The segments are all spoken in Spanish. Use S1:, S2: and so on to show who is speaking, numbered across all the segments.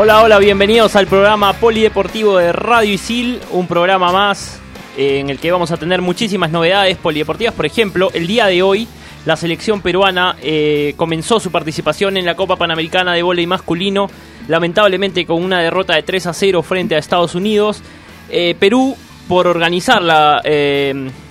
S1: Hola, hola, bienvenidos al programa Polideportivo de Radio Isil, un programa más eh, en el que vamos a tener muchísimas novedades polideportivas. Por ejemplo, el día de hoy la selección peruana eh, comenzó su participación en la Copa Panamericana de Voleibol Masculino, lamentablemente con una derrota de 3 a 0 frente a Estados Unidos. Eh, Perú, por organizar la,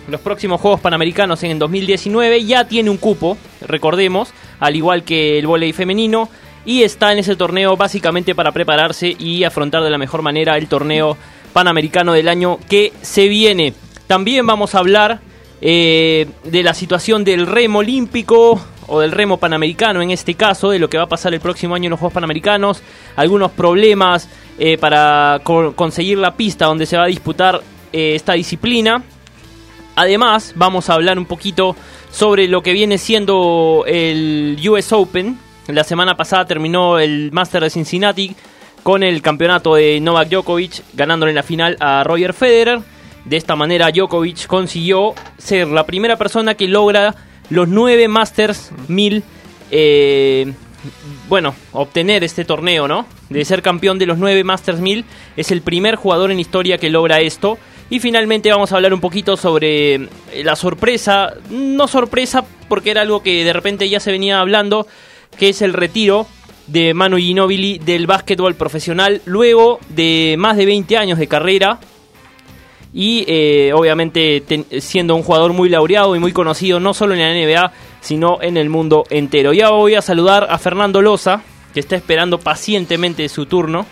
S1: los próximos Juegos Panamericanos en 2019, ya tiene un cupo, recordemos, al igual que el voleibol femenino y está en ese torneo básicamente para prepararse y afrontar de la mejor manera el torneo panamericano del año que se viene. También vamos a hablar eh, de la situación del remo olímpico o del remo panamericano en este caso, de lo que va a pasar el próximo año en los Juegos Panamericanos, algunos problemas eh, para conseguir la pista donde se va a disputar eh, esta disciplina. Además, vamos a hablar un poquito sobre lo que viene siendo el US Open, la semana pasada terminó el Master de Cincinnati con el campeonato de Novak Djokovic, ganándole en la final a Roger Federer. De esta manera Djokovic consiguió ser la primera persona que logra los nueve Masters 1000, eh, bueno, obtener este torneo, ¿no? De ser campeón de los nueve Masters 1000, es el primer jugador en historia que logra esto. Y finalmente vamos a hablar un poquito sobre eh, la sorpresa, no sorpresa porque era algo que de repente ya se venía hablando, que es el retiro de Manu Ginobili del básquetbol profesional luego de más de 20 años de carrera y eh, obviamente siendo un jugador muy laureado y muy conocido no solo en la NBA sino en el mundo entero. Ya voy a saludar a Fernando Loza que está esperando pacientemente su turno.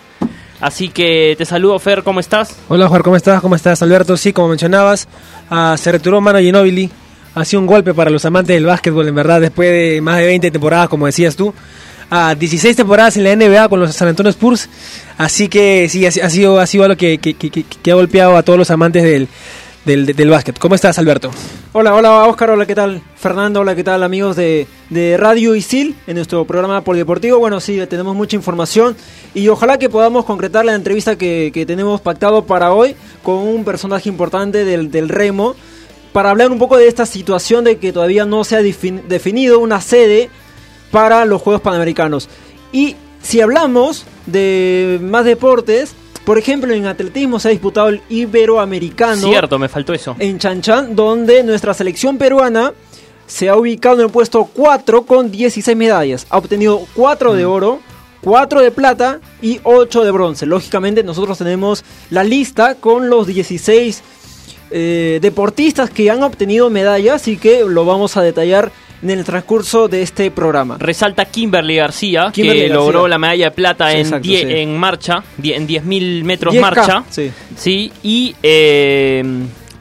S1: Así que te saludo Fer, ¿cómo estás?
S2: Hola Juan, ¿cómo estás? ¿Cómo estás Alberto? Sí, como mencionabas, uh, se retiró Manu Ginobili ha sido un golpe para los amantes del básquetbol, en verdad, después de más de 20 temporadas, como decías tú. A 16 temporadas en la NBA con los San Antonio Spurs. Así que sí, ha, sido, ha sido algo que, que, ha golpeado a todos los amantes del, del, básquet. ¿Cómo estás, Alberto?
S3: Hola, hola, Oscar. Hola, ¿qué tal? Fernando, hola, ¿qué tal, amigos de, de Radio Isil en nuestro programa polideportivo? Bueno, sí, tenemos mucha información y ojalá que podamos concretar la entrevista que, que tenemos pactado para hoy con un personaje importante del, del remo para hablar un poco de esta situación de que todavía no se ha definido una sede para los Juegos Panamericanos. Y si hablamos de más deportes, por ejemplo, en atletismo se ha disputado el Iberoamericano.
S1: Cierto, me faltó eso.
S3: En Chanchan, donde nuestra selección peruana se ha ubicado en el puesto 4 con 16 medallas. Ha obtenido 4 de mm. oro, 4 de plata y 8 de bronce. Lógicamente nosotros tenemos la lista con los 16 eh, deportistas que han obtenido medallas y que lo vamos a detallar en el transcurso de este programa.
S1: Resalta Kimberly García, que logró la medalla de plata en, en marcha, en 10.000 metros marcha. Sí. y eh,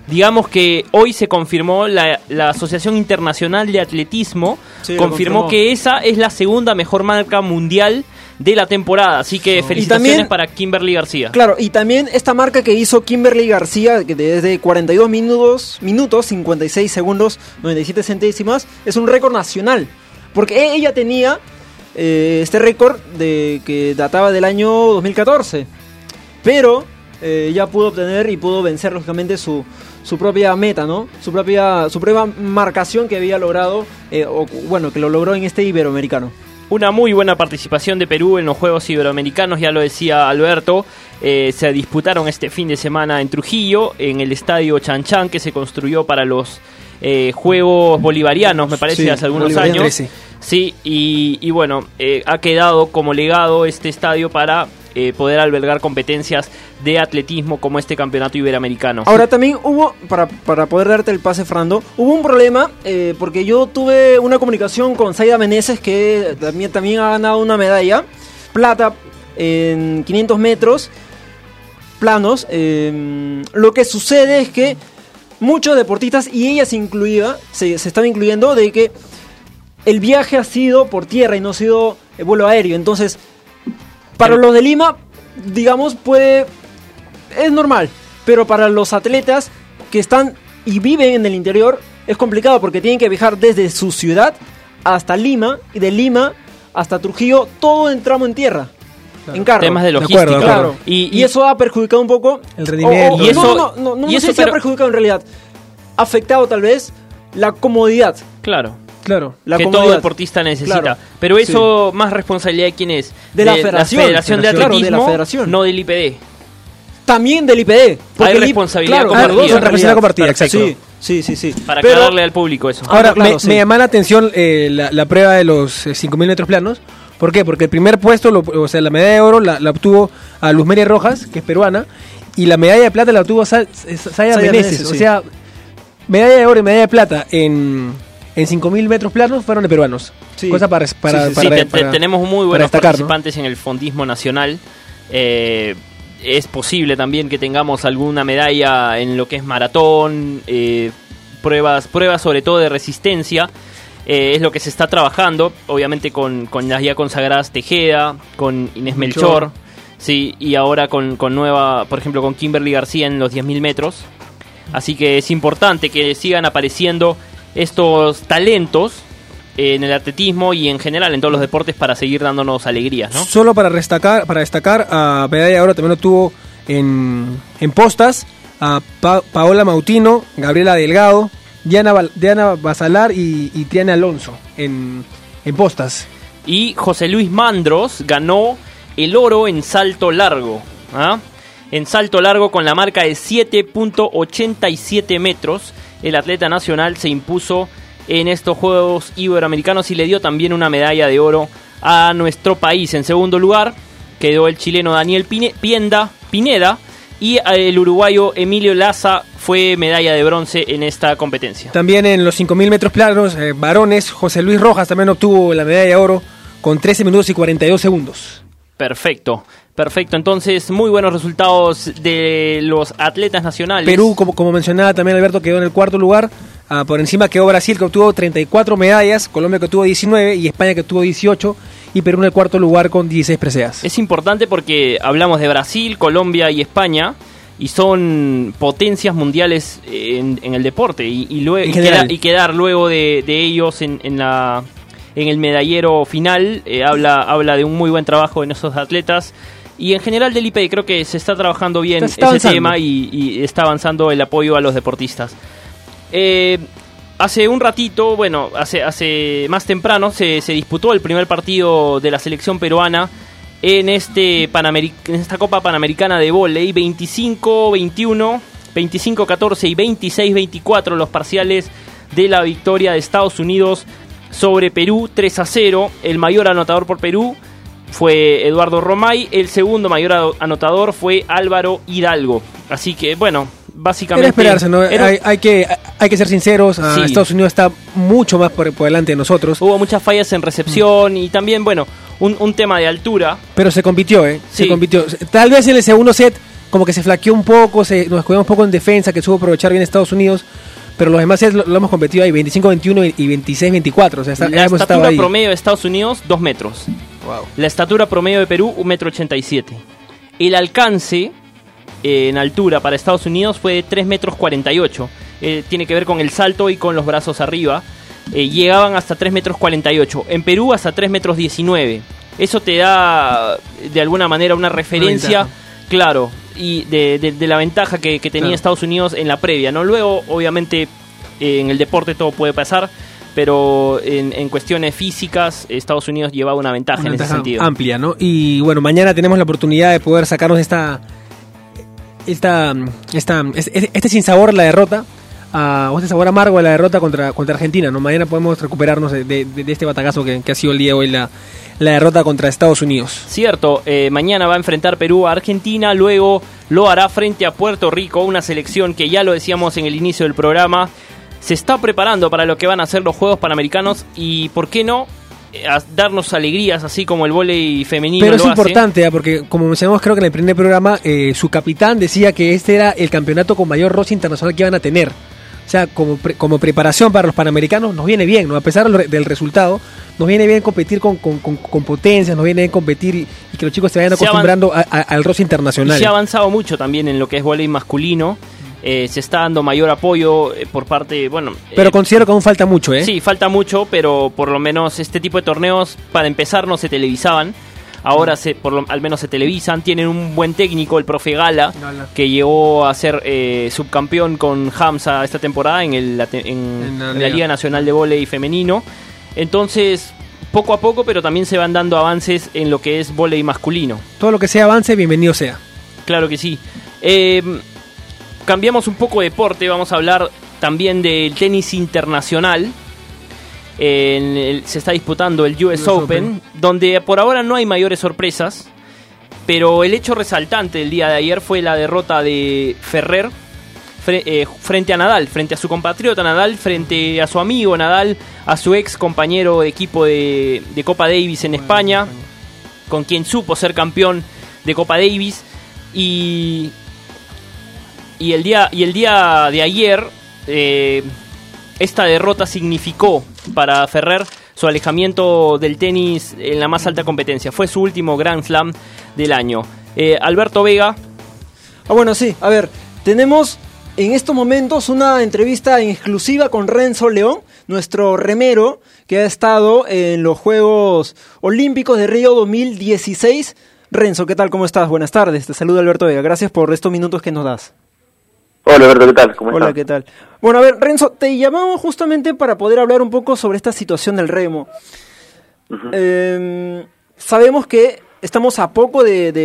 S1: digamos que hoy se confirmó la, Asociación Internacional de Atletismo, confirmó que esa es la segunda mejor marca mundial de la temporada. Así que felicitaciones para Kimberly García.
S3: Claro, y también esta marca que hizo Kimberly García, que desde 42 minutos, minutos 56 segundos, 97 centésimas, es un récord nacional. Porque ella tenía eh, este récord de que databa del año 2014. Pero eh, ya pudo obtener y pudo vencer, lógicamente, su, su propia meta, ¿no? Su propia, su propia marcación que había logrado, eh, o bueno, que lo logró en este Iberoamericano.
S1: Una muy buena participación de Perú en los Juegos Iberoamericanos, ya lo decía Alberto. Eh, se disputaron este fin de semana en Trujillo, en el estadio Chanchan, que se construyó para los eh, Juegos Bolivarianos, me parece, hace algunos años. Sí, y, bueno, eh, ha quedado como legado este estadio para eh, poder albergar competencias de atletismo como este campeonato iberoamericano.
S3: Ahora también hubo, para, para poder darte el pase, Fernando, hubo un problema eh, porque yo tuve una comunicación con Saida Meneses que también, también ha ganado una medalla, plata en 500 metros planos. Em, lo que sucede es que muchos deportistas, y ella se incluía, se, están incluyendo, de que el viaje ha sido por tierra y no ha sido vuelo aéreo. Entonces, para los de Lima, digamos, puede. Es normal. Pero para los atletas que están y viven en el interior, es complicado porque tienen que viajar desde su ciudad hasta Lima y de Lima hasta Trujillo, todo en tramo en tierra. En carro.
S1: Temas de logística.
S3: claro. Y, eso ha perjudicado un poco
S2: el rendimiento.
S3: y eso, no, no, no, no, y eso sé si ha perjudicado en realidad. Ha afectado tal vez la comodidad.
S1: Claro.
S2: Claro.
S3: La
S1: que todo deportista necesita.
S3: Claro.
S1: Pero eso, más responsabilidad de quién es?
S3: De la federación.
S1: Federación de
S3: Claro, de la
S1: Atletismo,
S3: federación.
S1: no del IPD.
S3: También del IPD.
S1: Hay
S3: el I-
S1: responsabilidad
S3: claro,
S1: compartida.
S2: Responsabilidad exacto.
S3: Sí, sí, sí. sí.
S1: Para
S3: Pero-
S1: aclararle al público eso.
S3: Ah,
S2: Ahora,
S3: claro,
S2: me,
S3: sí.
S2: me llama la atención eh, la, la prueba de los eh, 5.000 metros planos. ¿Por qué? Porque el primer puesto, lo- o sea, la medalla de oro la, la obtuvo a Luz Meria Rojas, que es peruana, y la medalla de plata la obtuvo Sa- Sa- Saya
S3: Saya
S2: Meneses.
S3: Meneses,
S2: O
S3: sí.
S2: sea, medalla de oro y medalla de plata en, en 5.000 metros planos fueron de peruanos.
S3: Sí.
S2: Cosa para, para,
S3: Sí, sí,
S1: Sí,
S2: para-
S1: te- te-
S2: para-
S1: tenemos muy buenos
S2: destacar, ¿no?
S1: participantes en el fondismo nacional. Eh, es posible también que tengamos alguna medalla en lo que es maratón, eh, pruebas, pruebas sobre todo de resistencia. Eh, es lo que se está trabajando, obviamente con, con las ya consagradas Tejeda, con Inés Melchor,
S2: Melchor.
S1: sí, y ahora con, con nueva, por ejemplo, con Kimberly García en los 10.000 metros. Así que es importante que sigan apareciendo estos talentos en el atletismo y en general en todos los deportes para seguir dándonos alegrías, ¿no?
S2: Solo para destacar, para destacar a medalla oro también lo tuvo en, en postas a Pa- Paola Mautino, Gabriela Delgado, Diana, Bal- Diana Basalar y, y Triana Alonso en, en postas.
S1: Y José Luis Mandros ganó el oro en salto largo. ¿ah? En salto largo con la marca de 7.87 metros, el atleta nacional se impuso en estos Juegos Iberoamericanos y le dio también una medalla de oro a nuestro país. En segundo lugar quedó el chileno Daniel Pienda, Pineda y el uruguayo Emilio Laza fue medalla de bronce en esta competencia.
S2: También en los 5.000 metros planos, eh, varones, José Luis Rojas también obtuvo la medalla de oro con 13 minutos y 42 segundos.
S1: Perfecto, perfecto. Entonces, muy buenos resultados de los atletas nacionales.
S2: Perú, como, como mencionaba también Alberto, quedó en el cuarto lugar. Ah, por encima quedó Brasil, que obtuvo 34 medallas, Colombia que obtuvo 19 y España que obtuvo 18 y Perú en el cuarto lugar con 16 preseas.
S1: Es importante porque hablamos de Brasil, Colombia y España y son potencias mundiales en, en el deporte y, y lue-
S2: En
S1: y
S2: general.
S1: queda- y quedar luego de, de ellos en, en la en el medallero final eh, habla habla de un muy buen trabajo en esos atletas y en general del IPE creo que se está trabajando bien
S2: Está-
S1: ese
S2: avanzando.
S1: tema y, y está avanzando el apoyo a los deportistas. Eh, hace un ratito, bueno, hace, hace más temprano se, se disputó el primer partido de la selección peruana en, este Panameri- en esta Copa Panamericana de Voley, 25-21, 25-14 y 26-24 los parciales de la victoria de Estados Unidos sobre Perú 3 a 0. El mayor anotador por Perú fue Eduardo Romay, el segundo mayor ado- anotador fue Álvaro Hidalgo. Así que, bueno, básicamente...
S2: Era esperarse, ¿no?
S1: era-
S2: Hay, hay que, hay que ser sinceros, ah,
S1: Sí.
S2: Estados Unidos está mucho más por, por delante de nosotros,
S1: Hubo muchas fallas en recepción y también, bueno, un, un tema de altura.
S2: pero se compitió, ¿eh?
S1: Sí.
S2: Se compitió. Tal vez en el segundo set como que se flaqueó un poco, se, nos cuidamos un poco en defensa, que supo aprovechar bien Estados Unidos, pero los demás sets lo, lo hemos competido ahí, 25-21 y 26-24, o sea, está-
S1: la estatura promedio de Estados Unidos, 2 metros. La estatura promedio de Perú, 1 metro 87. El alcance eh, en altura para Estados Unidos fue de 3 metros 48. Eh, tiene que ver con el salto y con los brazos arriba. Eh, llegaban hasta 3 metros 48. En Perú hasta 3 metros 19. Eso te da de alguna manera una referencia, claro, y de, de- de la ventaja que, que tenía
S2: Claro.
S1: Estados Unidos en la previa. ¿no? Luego, obviamente, eh, en el deporte todo puede pasar, pero en, en cuestiones físicas, Estados Unidos llevaba una ventaja
S2: Una
S1: en ese sentido.
S2: amplia, ¿no? Y bueno, mañana tenemos la oportunidad de poder sacarnos esta esta esta este, este sinsabor a la derrota a, o este sabor amargo a la derrota contra contra Argentina, ¿no? Mañana podemos recuperarnos de, de- de este batacazo que, que ha sido el día de hoy la, la derrota contra Estados Unidos.
S1: Cierto, eh, mañana va a enfrentar Perú a Argentina, luego lo hará frente a Puerto Rico, una selección que ya lo decíamos en el inicio del programa, se está preparando para lo que van a ser los Juegos Panamericanos y, ¿por qué no?, Eh, a darnos alegrías así como el vóley femenino
S2: Pero es
S1: hace.
S2: importante, ¿ah? porque como mencionamos creo que en el primer programa, eh, su capitán decía que este era el campeonato con mayor roce internacional que iban a tener. O sea, como, pre- como preparación para los panamericanos nos viene bien, ¿no? A pesar del resultado, nos viene bien competir con, con, con- con potencias, nos viene bien competir y, y que los chicos se vayan
S1: Se
S2: acostumbrando a- a- al roce
S1: Y
S2: internacional.
S1: se ha avanzado mucho también en lo que es vóley masculino. Eh, se está dando mayor apoyo eh, por parte, bueno...
S2: Pero
S1: eh,
S2: considero que aún falta mucho, ¿eh?
S1: Sí, falta mucho, pero por lo menos este tipo de torneos, para empezar, no se televisaban. Ahora se, por lo, al menos se televisan. Tienen un buen técnico, el profe Gala,
S2: Gala.
S1: que llegó a ser eh, subcampeón con Hamza esta temporada en, el, en-
S2: En la
S1: en la
S2: Liga.
S1: Liga Nacional de Voley Femenino. Entonces, poco a poco, pero también se van dando avances en lo que es volei masculino.
S2: Todo lo que sea avance, bienvenido sea.
S1: Claro que sí. Eh, cambiamos un poco de deporte, vamos a hablar también del tenis internacional. En el- se está disputando el US,
S2: US
S1: Open,
S2: Open.
S1: donde por ahora no hay mayores sorpresas, pero el hecho resaltante del día de ayer fue la derrota de Ferrer fre- eh, frente a Nadal, frente a su compatriota Nadal, frente a su amigo Nadal, a su ex compañero de equipo de, de Copa Davis en España, con quien supo ser campeón de Copa Davis y y el día y el día de ayer eh, esta derrota significó para Ferrer su alejamiento del tenis en la más alta competencia. Fue su último Grand Slam del año. Eh, Alberto Vega,
S3: Ah, bueno, sí, a ver, tenemos en estos momentos una entrevista en exclusiva con Renzo León, nuestro remero que ha estado en los Juegos Olímpicos de Río 2016. Renzo, ¿qué tal? ¿Cómo estás? Buenas tardes, te saluda Alberto Vega, gracias por estos minutos que nos das.
S4: Hola Alberto, ¿qué tal? ¿Cómo
S3: Hola,
S4: estás?
S3: ¿qué tal? Bueno, a ver, Renzo, te llamamos justamente para poder hablar un poco sobre esta situación del remo. Eh, sabemos que estamos a poco de, de-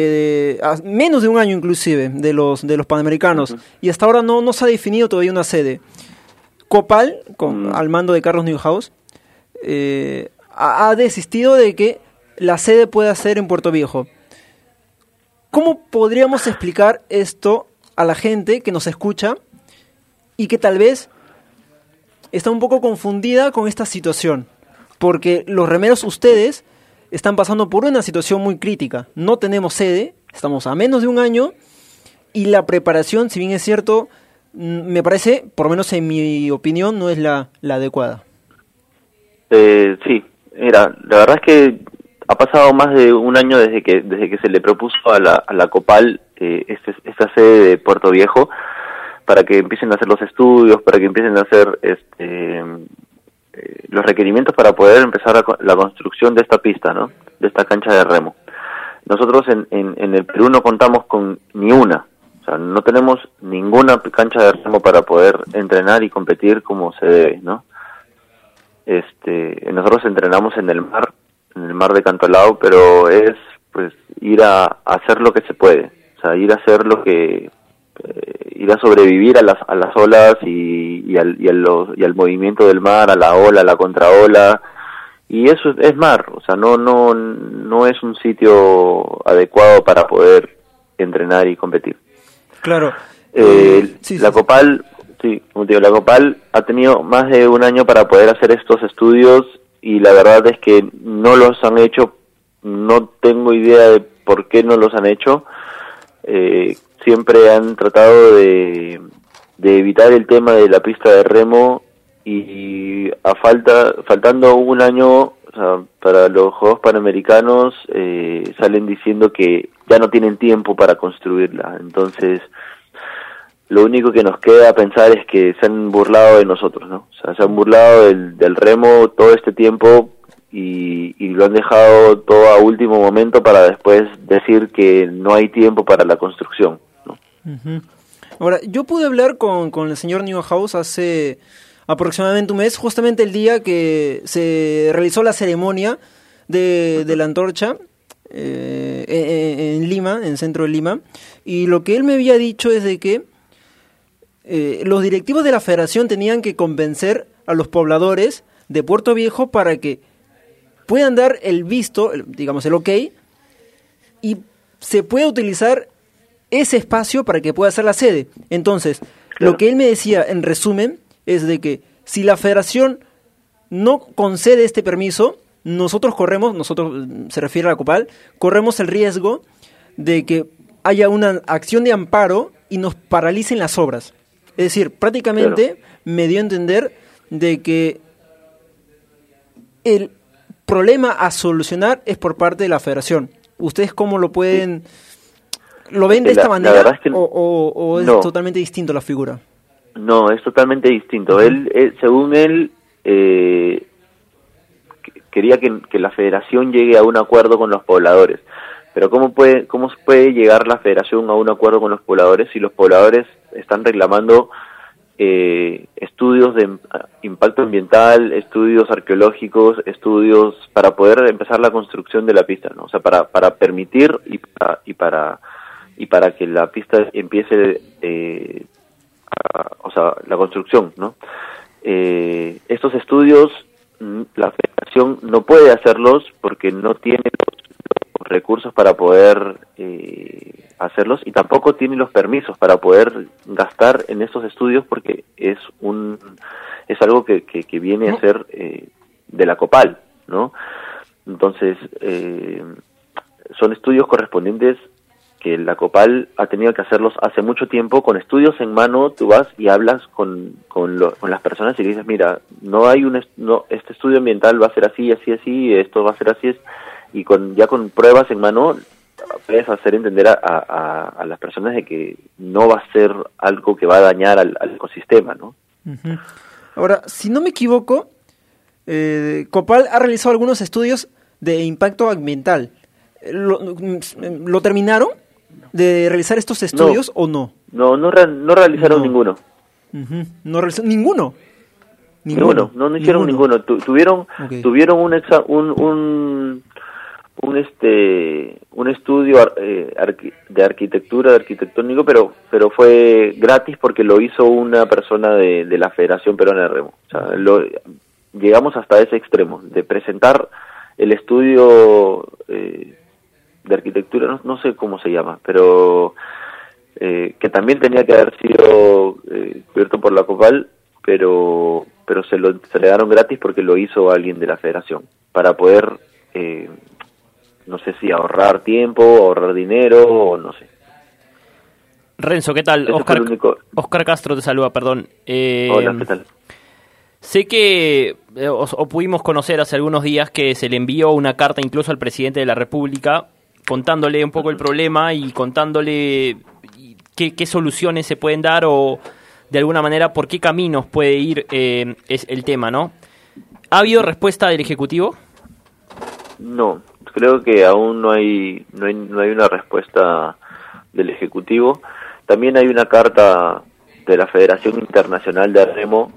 S3: de- a menos de un año inclusive de los de los panamericanos y hasta ahora no, no se ha definido todavía una sede. Copal, con, al mando de Carlos Newhouse, eh, ha, ha desistido de que la sede pueda ser en Puerto Viejo. ¿Cómo podríamos explicar esto a la gente que nos escucha y que tal vez está un poco confundida con esta situación? Porque los remeros ustedes están pasando por una situación muy crítica. No tenemos sede, estamos a menos de un año y la preparación, si bien es cierto, mm, me parece, por lo menos en mi opinión, no es la, adecuada.
S4: Eh, sí, mira, la verdad es que ha pasado más de un año desde que desde que se le propuso a la Copal eh, este- esta sede de Puerto Viejo para que empiecen a hacer los estudios, para que empiecen a hacer este, eh, los requerimientos para poder empezar co- la construcción de esta pista, ¿no? De esta cancha de remo. Nosotros en, en, el Perú no contamos con ni una, o sea, no tenemos ninguna cancha de remo para poder entrenar y competir como se debe, ¿no? este nosotros entrenamos en el mar en el mar de Cantolao pero es pues ir a, a hacer lo que se puede o sea ir a hacer lo que eh, ir a sobrevivir a las a las olas y, y al y, a los- y al movimiento del mar a la ola a la contraola y eso es mar o sea no no no es un sitio adecuado para poder entrenar y competir
S3: Claro.
S4: eh,
S3: sí,
S4: la
S3: sí.
S4: Copal, sí, como digo, la Copal ha tenido más de un año para poder hacer estos estudios y la verdad es que no los han hecho, no tengo idea de por qué no los han hecho. Eh, siempre han tratado de, de evitar el tema de la pista de remo y a falta, faltando un año para los Juegos Panamericanos eh, salen diciendo que ya no tienen tiempo para construirla. Entonces, lo único que nos queda pensar es que se han burlado de nosotros, ¿no? O sea, se han burlado del, del remo todo este tiempo y, y lo han dejado todo a último momento para después decir que no hay tiempo para la construcción, ¿no?
S3: Ahora, yo pude hablar con, con el señor Newhouse hace aproximadamente un mes, justamente el día que se realizó la ceremonia de, de la antorcha eh, en, en Lima, en el centro de Lima, y lo que él me había dicho es de que eh, los directivos de la federación tenían que convencer a los pobladores de Puerto Viejo para que puedan dar el visto, el- digamos el ok, y se pueda utilizar ese espacio para que pueda ser la sede. Entonces,
S4: Claro.
S3: lo que él me decía en resumen es de que si la federación no concede este permiso, nosotros corremos, nosotros mm, se refiere a la Copal, corremos el riesgo de que haya una acción de amparo y nos paralicen las obras. Es decir, prácticamente me dio a entender de que el problema a solucionar es por parte de la federación. ¿Ustedes cómo lo pueden... ¿Lo ven de
S4: La-
S3: esta manera
S4: verdad es que
S3: o, o- o es
S4: no.
S3: totalmente distinto la figura?
S4: No, es totalmente distinto. Él, él- según él, eh, que- quería que, que la federación llegue a un acuerdo con los pobladores. Pero ¿cómo puede, ¿cómo puede llegar la federación a un acuerdo con los pobladores si los pobladores están reclamando eh, estudios de impacto ambiental, estudios arqueológicos, estudios para poder empezar la construcción de la pista, ¿no? O sea, para, para permitir y para, y para y para que la pista empiece, eh, o sea, la construcción, ¿no? Eh, estos estudios mm, la federación no puede hacerlos porque no tiene recursos para poder eh, hacerlos y tampoco tiene los permisos para poder gastar en estos estudios porque es un es algo que, que, viene a ser eh, de la Copal, ¿no? Entonces eh, son estudios correspondientes que la Copal ha tenido que hacerlos hace mucho tiempo con estudios en mano tú vas y hablas con, con, con las personas y dices mira no hay un no este estudio ambiental va a ser así así así esto va a ser así es y con ya con pruebas en mano puedes hacer entender a, a, las personas de que no va a ser algo que va a dañar al, ecosistema no
S3: ahora si no me equivoco eh, Copal ha realizado algunos estudios de impacto ambiental ¿Lo, ¿lo terminaron? de realizar estos estudios o no?
S4: No, no, no realizaron ninguno.
S3: ¿No realizaron ninguno?
S4: Ninguno, no, no hicieron ninguno. tuvieron tuvieron un, un, un, un, este un estudio eh, de arquitectura, de arquitectónico, pero pero fue gratis porque lo hizo una persona de, de la Federación Peruana de Remo. O sea, lo, llegamos hasta ese extremo de presentar el estudio eh, de arquitectura, no, sé cómo se llama, pero eh, que también tenía que haber sido eh, cubierto por la COPAL, pero, pero se, lo, se le dieron gratis porque lo hizo alguien de la federación, para poder, eh, no sé si ahorrar tiempo, ahorrar dinero o no sé.
S1: Renzo, ¿qué tal? Oscar, Castro te saluda, perdón.
S4: Hola, ¿qué tal?
S1: Sé que o, pudimos conocer hace algunos días que se le envió una carta incluso al presidente de la República contándole un poco el problema y contándole qué, soluciones se pueden dar o de alguna manera por qué caminos puede ir eh, es el tema, ¿no? ¿Ha habido respuesta del Ejecutivo?
S4: No, creo que aún no hay, no hay, no hay una respuesta del Ejecutivo. También hay una carta de la Federación Internacional de Remo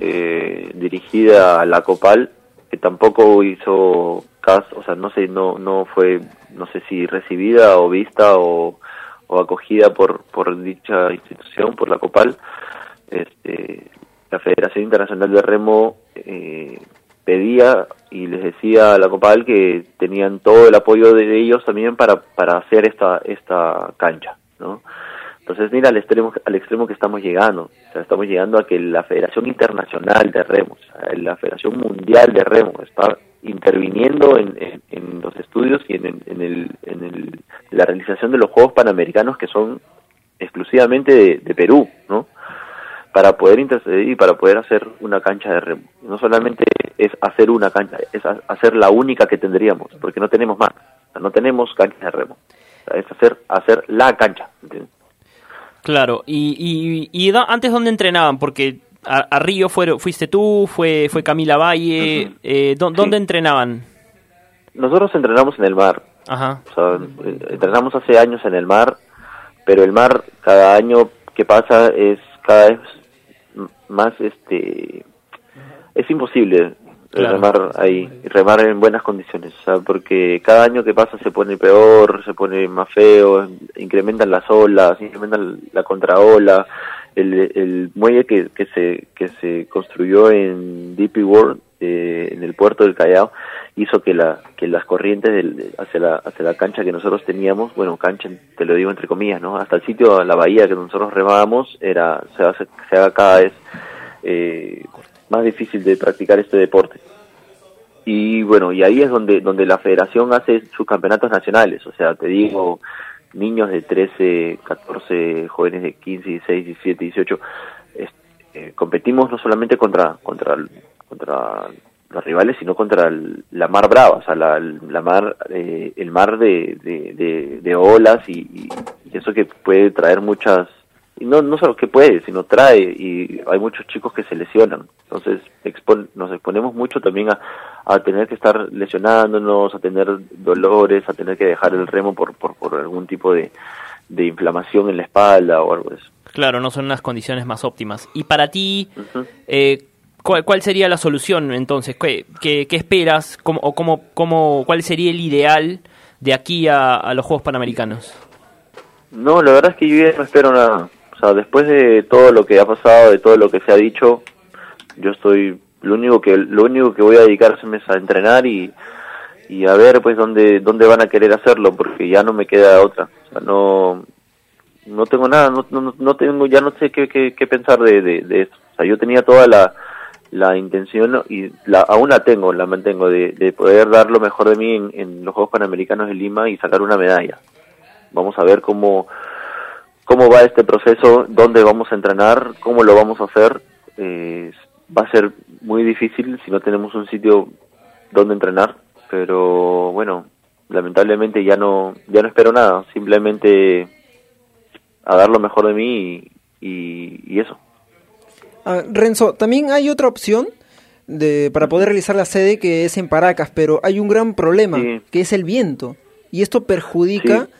S4: eh, dirigida a la COPAL que tampoco hizo caso, o sea, no sé, no, no fue no sé si recibida o vista o, acogida por, por dicha institución, por la COPAL. Este, la Federación Internacional de Remo eh, pedía y les decía a la COPAL que tenían todo el apoyo de ellos también para, para hacer esta, esta cancha, ¿no? Entonces, mira al extremo, al extremo que estamos llegando. O sea, estamos llegando a que la Federación Internacional de Remo, la Federación Mundial de Remo, está interviniendo en, los estudios y en, el, en la realización de los Juegos Panamericanos que son exclusivamente de, Perú, ¿no? Para poder interceder y para poder hacer una cancha de remo. No solamente es hacer una cancha, es hacer la única que tendríamos, porque no tenemos más, no tenemos cancha de remo. es hacer, hacer la cancha.
S1: Claro, y, y, antes dónde entrenaban, porque a, Río fuiste tú, fue fue Camila Valle, eh, ¿dónde entrenaban?
S4: Nosotros entrenamos en el mar.
S1: Ajá.
S4: O sea, entrenamos hace años en el mar, pero el mar cada año que pasa es cada vez más este es imposible remar ahí, remar en buenas condiciones, o porque cada año que pasa se pone peor, se pone más feo, incrementan las olas, incrementan la contraola, el, el muelle que, que se que se construyó en DP World eh, en el puerto del Callao hizo que la que las corrientes del, hacia la hacia la cancha que nosotros teníamos bueno cancha te lo digo entre comillas no hasta el sitio la bahía que nosotros remábamos era se hace se haga cada vez eh, más difícil de practicar este deporte. Y bueno y ahí es donde donde la Federación hace sus campeonatos nacionales. O sea te digo niños de 13, 14, jóvenes de 15, 16, 17, 18, eh, competimos no solamente contra, contra, contra los rivales, sino contra la mar brava, o sea, la, la mar, eh, el mar de, de, olas y, eso que puede traer muchas y no, no solo que puede, sino trae, y hay muchos chicos que se lesionan. Entonces nos exponemos mucho también a, a, tener que estar lesionándonos, a tener dolores, a tener que dejar el remo por, por, por algún tipo de, de inflamación en la espalda o algo de eso.
S1: Claro, no son unas condiciones más óptimas. Y para ti, eh, ¿cuál, cuál sería la solución entonces? ¿Qué, qué- qué esperas? ¿Cómo, o cómo, cómo, ¿Cuál sería el ideal de aquí a, a los Juegos Panamericanos?
S4: No, la verdad es que yo ya no espero nada. Sea, después de todo lo que ha pasado, de todo lo que se ha dicho, yo estoy lo único que lo único que voy a dedicarme es a entrenar y, y a ver pues dónde dónde van a querer hacerlo porque ya no me queda otra. O sea, no no tengo nada, no, no, no tengo ya no sé qué, qué, qué pensar de, de, de esto. O sea, yo tenía toda la la intención y la, aún la tengo, la mantengo de, de poder dar lo mejor de mí en, en los Juegos Panamericanos de Lima y sacar una medalla. Vamos a ver cómo cómo va este proceso, dónde vamos a entrenar, cómo lo vamos a hacer. Eh, va a ser muy difícil si no tenemos un sitio donde entrenar, pero bueno, lamentablemente ya no ya no espero nada, simplemente a dar lo mejor de mí y, y- y eso.
S3: Ah, Renzo, también hay otra opción de, para poder realizar la sede que es en Paracas, pero hay un gran problema,
S4: Sí.
S3: que es el viento. Y esto perjudica
S4: Sí.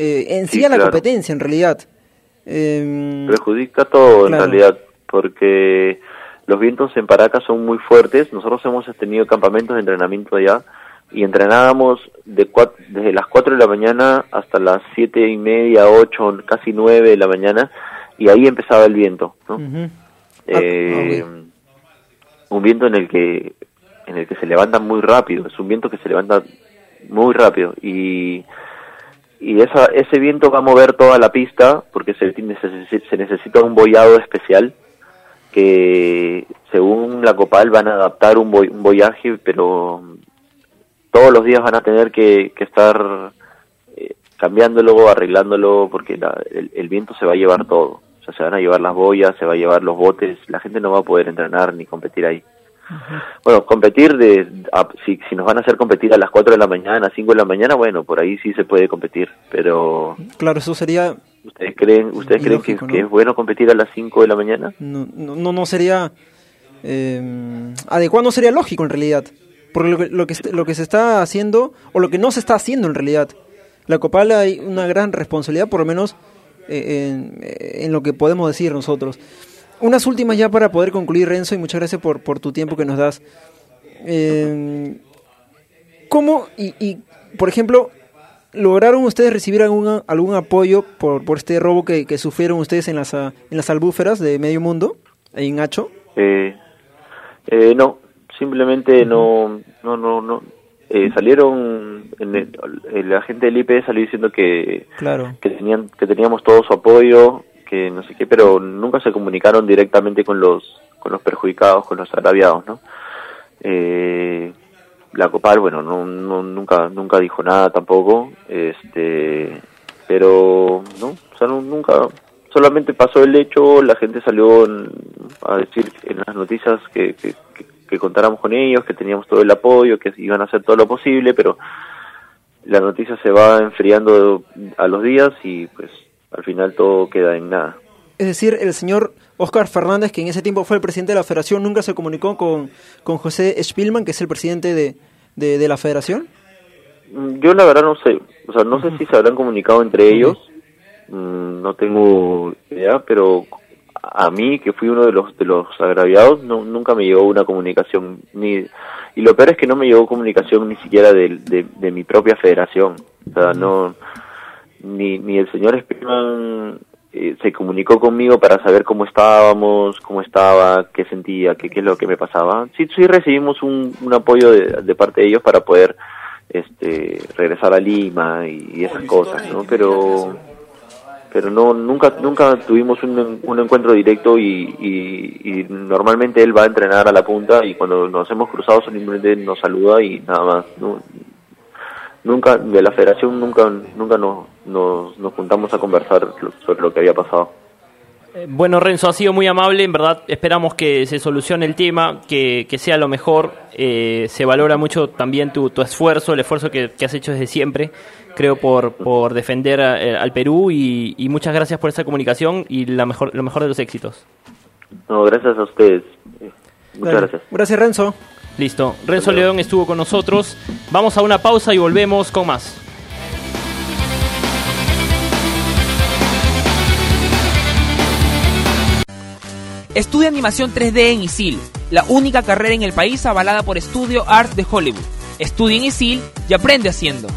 S3: Eh, en sí,
S4: Sí,
S3: a la
S4: claro.
S3: competencia, en realidad. Em,
S4: perjudica todo
S3: Claro.
S4: en realidad porque los vientos en Paracas son muy fuertes nosotros hemos tenido campamentos de entrenamiento allá y entrenábamos de cua- desde las 4 de la mañana hasta las siete y media 8 casi 9 de la mañana y ahí empezaba el viento ¿no?
S3: ujú.
S4: Eh,
S3: Ah,
S4: un viento en el que en el que se levanta muy rápido es un viento que se levanta muy rápido y y esa, ese viento va a mover toda la pista porque se, se, necesita un bollado especial que según la Copal van a adaptar un, boy- un boyaje pero todos los días van a tener que, estar eh, cambiándolo, arreglándolo porque el, el viento se va a llevar todo. O sea, se van a llevar las boyas, se va a llevar los botes, la gente no va a poder entrenar ni competir ahí. Bueno, competir de a- si, si nos van a hacer competir a las 4 de la mañana, 5 de la mañana, bueno, por ahí sí se puede competir, pero
S3: Claro, eso sería
S4: ¿ustedes creen ustedes creen que,
S3: Ilógico, ¿no?
S4: que es bueno competir a las 5 de la mañana?
S3: no, no, no- sería eh, adecuado, no sería lógico en realidad. Porque lo que, lo, que, lo que se está haciendo, o lo que no se está haciendo en realidad, la Copal hay una gran responsabilidad, por lo menos eh, en, en lo que podemos decir nosotros. Unas últimas ya para poder concluir, Renzo, y muchas gracias por, por tu tiempo que nos das. Eh, ¿Cómo, y, y, por ejemplo, lograron ustedes recibir algún, algún apoyo por, por este robo que, que sufrieron ustedes en las, en las albúferas de Medio Mundo, en Hacho?
S4: Eh, eh, no, simplemente no, no, no, no. Eh, salieron, en el, el agente del IP salió diciendo que,
S3: Claro.
S4: que tenían, que teníamos todo su apoyo, que no sé qué, pero nunca se comunicaron directamente con los, con los perjudicados, con los agraviados, ¿no? Eh, la Copal, bueno, no, no, nunca, nunca dijo nada tampoco, este, pero, no, o sea, nunca, solamente pasó el hecho, la gente salió a decir en las noticias que- que contáramos con ellos, que teníamos todo el apoyo, que iban a hacer todo lo posible, pero la noticia se va enfriando a los días y pues al final todo queda en nada.
S3: Es decir, el señor Oscar Fernández, que en ese tiempo fue el presidente de la federación, nunca se comunicó con, con José Spielman, que es el presidente de, de, de la federación.
S4: Mm, Yo la verdad no sé, o sea, no sé si se habrán comunicado entre ellos, mm, no tengo idea, pero a mí, que fui uno de los de los agraviados, no, nunca me llegó una comunicación, ni y lo peor es que no me llegó comunicación ni siquiera del- de, de mi propia federación, o sea, no, ni, ni el señor Spielman eh, se comunicó conmigo para saber cómo estábamos, cómo estaba, qué sentía, qué, qué es lo que me pasaba. Sí, sí recibimos un, un apoyo de, de parte de ellos para poder este, regresar a Lima y, y esas cosas, ¿no? Pero pero no nunca nunca tuvimos un, un encuentro directo y, y, y normalmente él va a entrenar a la punta y cuando nos hemos cruzado simplemente nos saluda y nada más no, nunca de la federación nunca nunca nos, nos, nos juntamos a conversar sobre lo que había pasado
S1: Eh, Bueno, Renzo, ha sido muy amable. En verdad, esperamos que se solucione el tema, que, que sea lo mejor. Eh, se valora mucho también tu, tu esfuerzo, el esfuerzo que, que has hecho desde siempre, creo, por, por defender a- eh, al Perú. Y, y muchas gracias por esa comunicación y la mejor, lo mejor de los éxitos.
S4: no gracias a ustedes muchas
S3: Dale.
S4: gracias
S3: Gracias, Renzo.
S1: Listo. Renzo León estuvo con nosotros. Vamos a una pausa y volvemos con más.
S5: Estudia animación 3D en ISIL, la única carrera en el país avalada por Studio Art de Hollywood. Estudia en ISIL y aprende haciendo.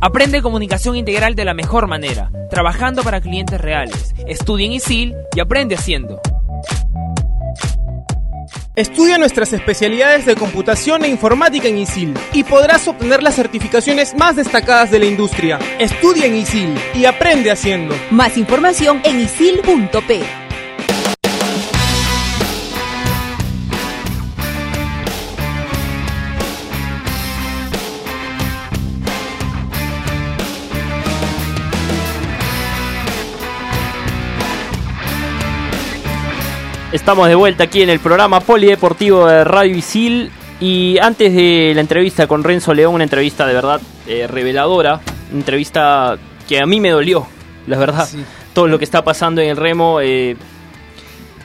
S5: Aprende comunicación integral de la mejor manera, trabajando para clientes reales. Estudia en ISIL y aprende haciendo.
S6: Estudia nuestras especialidades de computación e informática en ISIL y podrás obtener las certificaciones más destacadas de la industria. Estudia en ISIL y aprende haciendo.
S7: Más información en isil.p.
S1: Estamos de vuelta aquí en el programa Polideportivo de Radio Isil. Y antes de la entrevista con Renzo León, una entrevista de verdad eh, reveladora, una entrevista que a mí me dolió, la verdad, todo lo que está pasando en el remo. eh,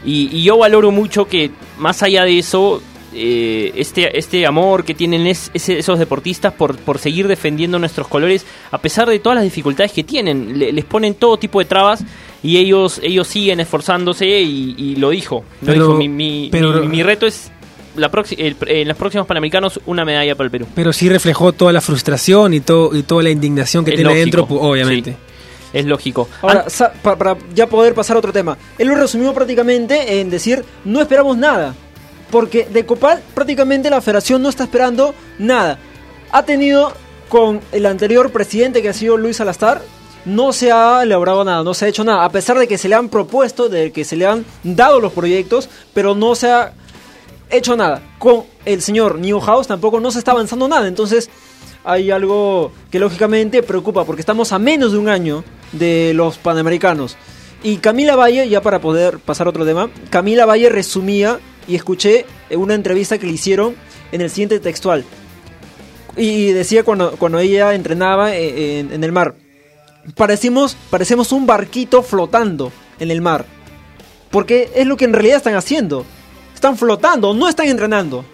S1: y, y yo valoro mucho que, más allá de eso, eh, este, este amor que tienen es- esos deportistas por, por seguir defendiendo nuestros colores, a pesar de todas las dificultades que tienen, le- les ponen todo tipo de trabas y ellos, ellos siguen esforzándose y, y lo dijo. Lo
S2: Pero-
S1: dijo. Mi, mi-
S2: pero-
S1: mi- mi reto es la el- en los próximos Panamericanos una medalla para el Perú.
S2: Pero sí reflejó toda la frustración y, todo, y toda la indignación que
S1: Es
S2: tiene
S1: lógico,
S2: dentro, obviamente.
S1: sí. Es lógico.
S3: Ahora,
S1: An-
S3: sa- pa- para ya poder pasar a otro tema. Él lo resumió prácticamente en decir, no esperamos nada. Porque de Copal prácticamente la federación no está esperando nada. Ha tenido con el anterior presidente que ha sido Luis Alastar, no se ha elaborado nada, no se ha hecho nada. A pesar de que se le han propuesto, de que se le han dado los proyectos, pero no se ha hecho nada. Con el señor Newhouse tampoco no se está avanzando nada. Entonces hay algo que lógicamente preocupa porque estamos a menos de un año de los Panamericanos. Y Camila Valle, ya para poder pasar a otro tema, Camila Valle resumía y escuché una entrevista que le hicieron en el siguiente textual. Y decía cuando, cuando ella entrenaba en, en- el mar, parecimos, parecemos un barquito flotando en el mar. Porque es lo que en realidad están haciendo. Están flotando, no están entrenando.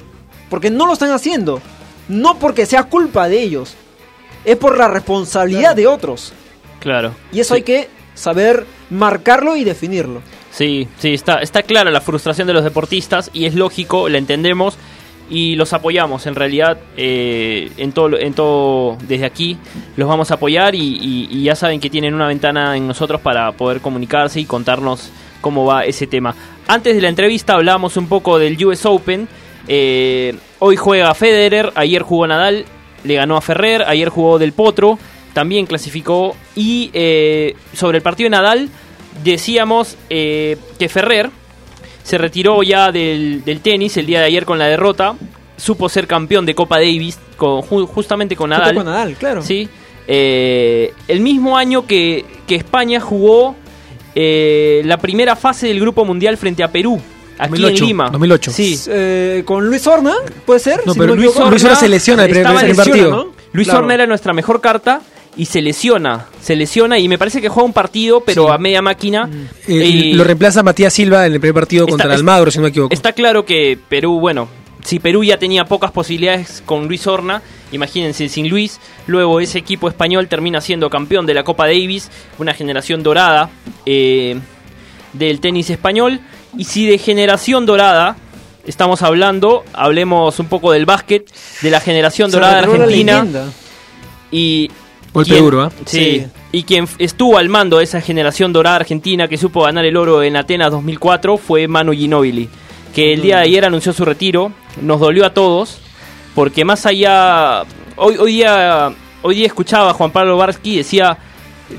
S3: Porque no lo están haciendo. No porque sea culpa de ellos. Es por la responsabilidad de otros.
S1: claro.
S3: Y eso
S1: Sí.
S3: hay que saber marcarlo y definirlo.
S1: Sí, sí, está, está clara la frustración de los deportistas y es lógico, la entendemos y los apoyamos. En realidad, eh, en todo, en todo, desde aquí los vamos a apoyar y, y- ya saben que tienen una ventana en nosotros para poder comunicarse y contarnos cómo va ese tema. Antes de la entrevista hablamos un poco del US Open. Eh, hoy juega Federer, ayer jugó Nadal, le ganó a Ferrer, ayer jugó Del Potro, también clasificó. Y eh, sobre el partido de Nadal, decíamos eh, que Ferrer se retiró ya del, del tenis el día de ayer con la derrota. Supo ser campeón de Copa Davis con, ju- justamente con Nadal.
S3: con Nadal, claro.
S1: Sí. Eh, el mismo año que, que España jugó eh, la primera fase del Grupo Mundial frente a Perú. Aquí
S2: 2008,
S1: en Lima.
S2: 2008.
S1: Sí.
S3: Eh, con Luis Horna, ¿puede ser?
S2: No,
S3: Si
S2: pero Luis Horna se lesiona el primer- partido.
S3: ¿no?
S1: Luis
S3: Claro.
S1: Horna era nuestra mejor carta y se lesiona. Se lesiona y me parece que juega un partido, pero
S2: Sí.
S1: a media máquina.
S2: Eh,
S1: Y
S2: lo reemplaza Matías Silva en el primer partido
S1: Está-
S2: contra Almagro, si no me equivoco.
S1: Está claro que Perú, bueno, si Perú ya tenía pocas posibilidades con Luis Horna, imagínense sin Luis, luego ese equipo español termina siendo campeón de la Copa Davis, una generación dorada eh, del tenis español. Y si de generación dorada estamos hablando, hablemos un poco del básquet, de la generación dorada de Argentina. Y
S2: Golpe
S1: quien-
S2: duro, ¿ah?
S1: Sí,
S3: Sí.
S1: Y quien estuvo al mando de esa generación dorada argentina que supo ganar el oro en Atenas 2004 fue Manu Ginóbili, que el día de ayer anunció su retiro. Nos dolió a todos, porque más allá. Hoy, hoy, día, hoy día escuchaba a Juan Pablo Barsky y decía: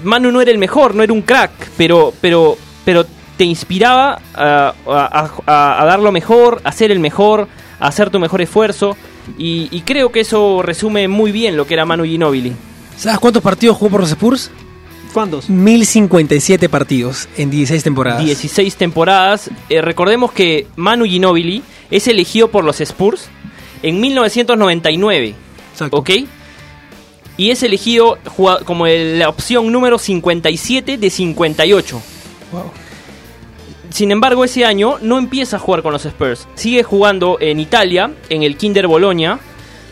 S1: Manu no era el mejor, no era un crack, pero, pero, pero te inspiraba a, a- a- a dar lo mejor, a ser el mejor, a hacer tu mejor esfuerzo. Y, y creo que eso resume muy bien lo que era Manu Ginóbili.
S2: ¿Sabes cuántos partidos jugó por los Spurs?
S3: ¿Cuántos?
S2: 1057 partidos en 16 temporadas.
S1: 16 temporadas. Eh, recordemos que Manu Ginóbili es elegido por los Spurs en 1999,
S2: Exacto.
S1: ¿ok? Y es elegido como la opción número 57 de 58.
S2: Wow.
S1: Sin embargo, ese año no empieza a jugar con los Spurs. Sigue jugando en Italia, en el Kinder Bologna.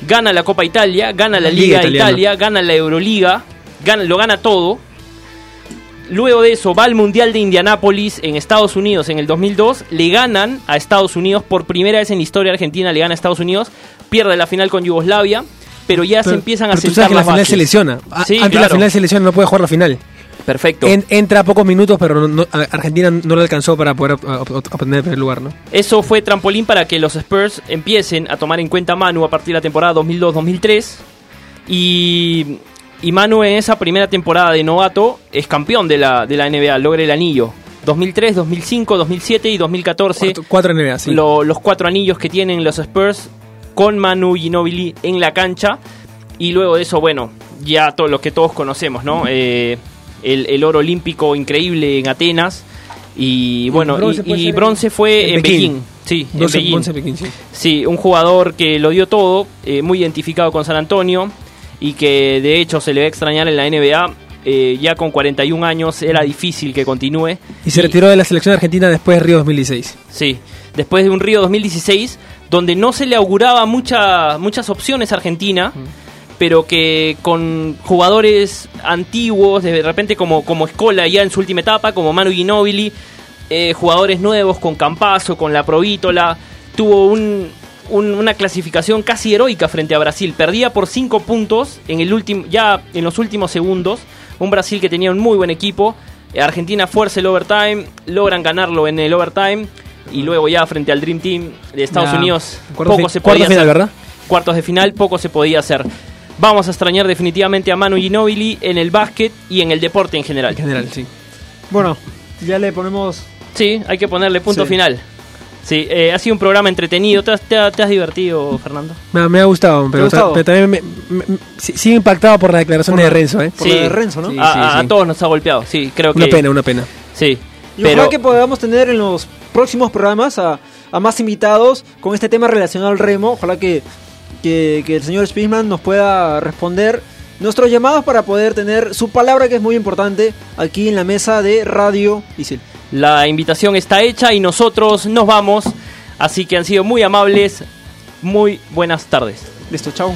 S1: Gana la Copa Italia, gana la Liga. Italia, gana la Euroliga, gana, lo gana todo. luego de eso va al Mundial de Indianápolis en Estados Unidos en el 2002, le ganan a Estados Unidos por primera vez en la historia argentina, le gana a Estados Unidos, pierde la final con Yugoslavia, pero ya se
S2: Pero-
S1: empiezan a
S2: pero tú
S1: sentar
S2: sabes que la
S1: las
S2: final
S1: bases.
S2: se lesiona. A-
S1: Sí,
S2: Antes
S1: claro.
S2: la final se lesiona, no puede jugar la final.
S1: Perfecto.
S2: En- entra a pocos minutos, pero no- Argentina no le alcanzó para poder ob- ob- ob- obtener el primer lugar, ¿no?
S1: Eso fue trampolín para que los Spurs empiecen a tomar en cuenta a Manu a partir de la temporada 2002-2003. Y, y Manu en esa primera temporada de novato es campeón de la, de la NBA, logra el anillo. 2003, 2005, 2007 y 2014.
S2: Cuatro, cuatro NBA, sí.
S1: lo- los cuatro anillos que tienen los Spurs con Manu Ginobili en la cancha. Y luego de eso, bueno, ya todo lo que todos conocemos, ¿no? Eh, el, el oro olímpico increíble en Atenas. Y bueno,
S2: bronce
S1: y, bronce fue en,
S2: en
S1: Pekín.
S2: Pekín.
S1: Sí, en
S2: 12,
S1: Pekín.
S2: 11 Pekín, sí.
S1: Sí, un jugador que lo dio todo, eh, muy identificado con San Antonio y que de hecho se le va a extrañar en la NBA. eh, ya con 41 años era difícil que continúe.
S2: Y se retiró de la selección argentina después de Río 2016.
S1: Sí, después de un Río 2016 donde no se le auguraba mucha, muchas opciones a Argentina, pero que con jugadores antiguos, de repente como, como Escola ya en su última etapa, como Manu Ginobili, eh, jugadores nuevos con Campazo, con la Provítola, tuvo un- un- una clasificación casi heroica frente a Brasil. Perdía por 5 puntos en el último, ya en los últimos segundos. Un Brasil que tenía un muy buen equipo. Argentina fuerza el overtime, logran ganarlo en el overtime. Y luego ya frente al Dream Team de Estados Unidos,
S2: cuartos
S1: poco se podía
S2: final,
S1: hacer.
S2: ¿verdad?
S1: Cuartos de final, poco se podía hacer. Vamos a extrañar definitivamente a Manu Ginobili en el básquet y en el deporte en general.
S2: En general, sí.
S3: Bueno, ya le ponemos.
S1: Sí, hay que ponerle punto
S3: Sí.
S1: final. Sí, eh, ha sido un programa entretenido. ¿Te has, te ha- te has divertido, Fernando?
S2: Me, ha- me ha gustado, pero,
S3: gustado?
S2: pero también me, me- me- sí- sigo impactado por la declaración
S3: Por
S2: de
S3: la-
S2: Renzo, ¿eh?
S3: Por la de Renzo, ¿no?
S2: Sí,
S1: a,
S2: sí,
S1: a- a
S2: sí.
S1: todos nos ha golpeado, sí, creo que...
S2: Una pena, una pena.
S1: Sí,
S3: Y
S1: pero...
S3: ojalá que podamos tener en los próximos programas a, a más invitados con este tema relacionado al remo. Ojalá que, que, que el señor Spitzman nos pueda responder nuestros llamados para poder tener su palabra, que es muy importante, aquí en la mesa de Radio Isil.
S1: La invitación está hecha y nosotros nos vamos. Así que han sido muy amables. Muy buenas tardes.
S3: Listo, chao.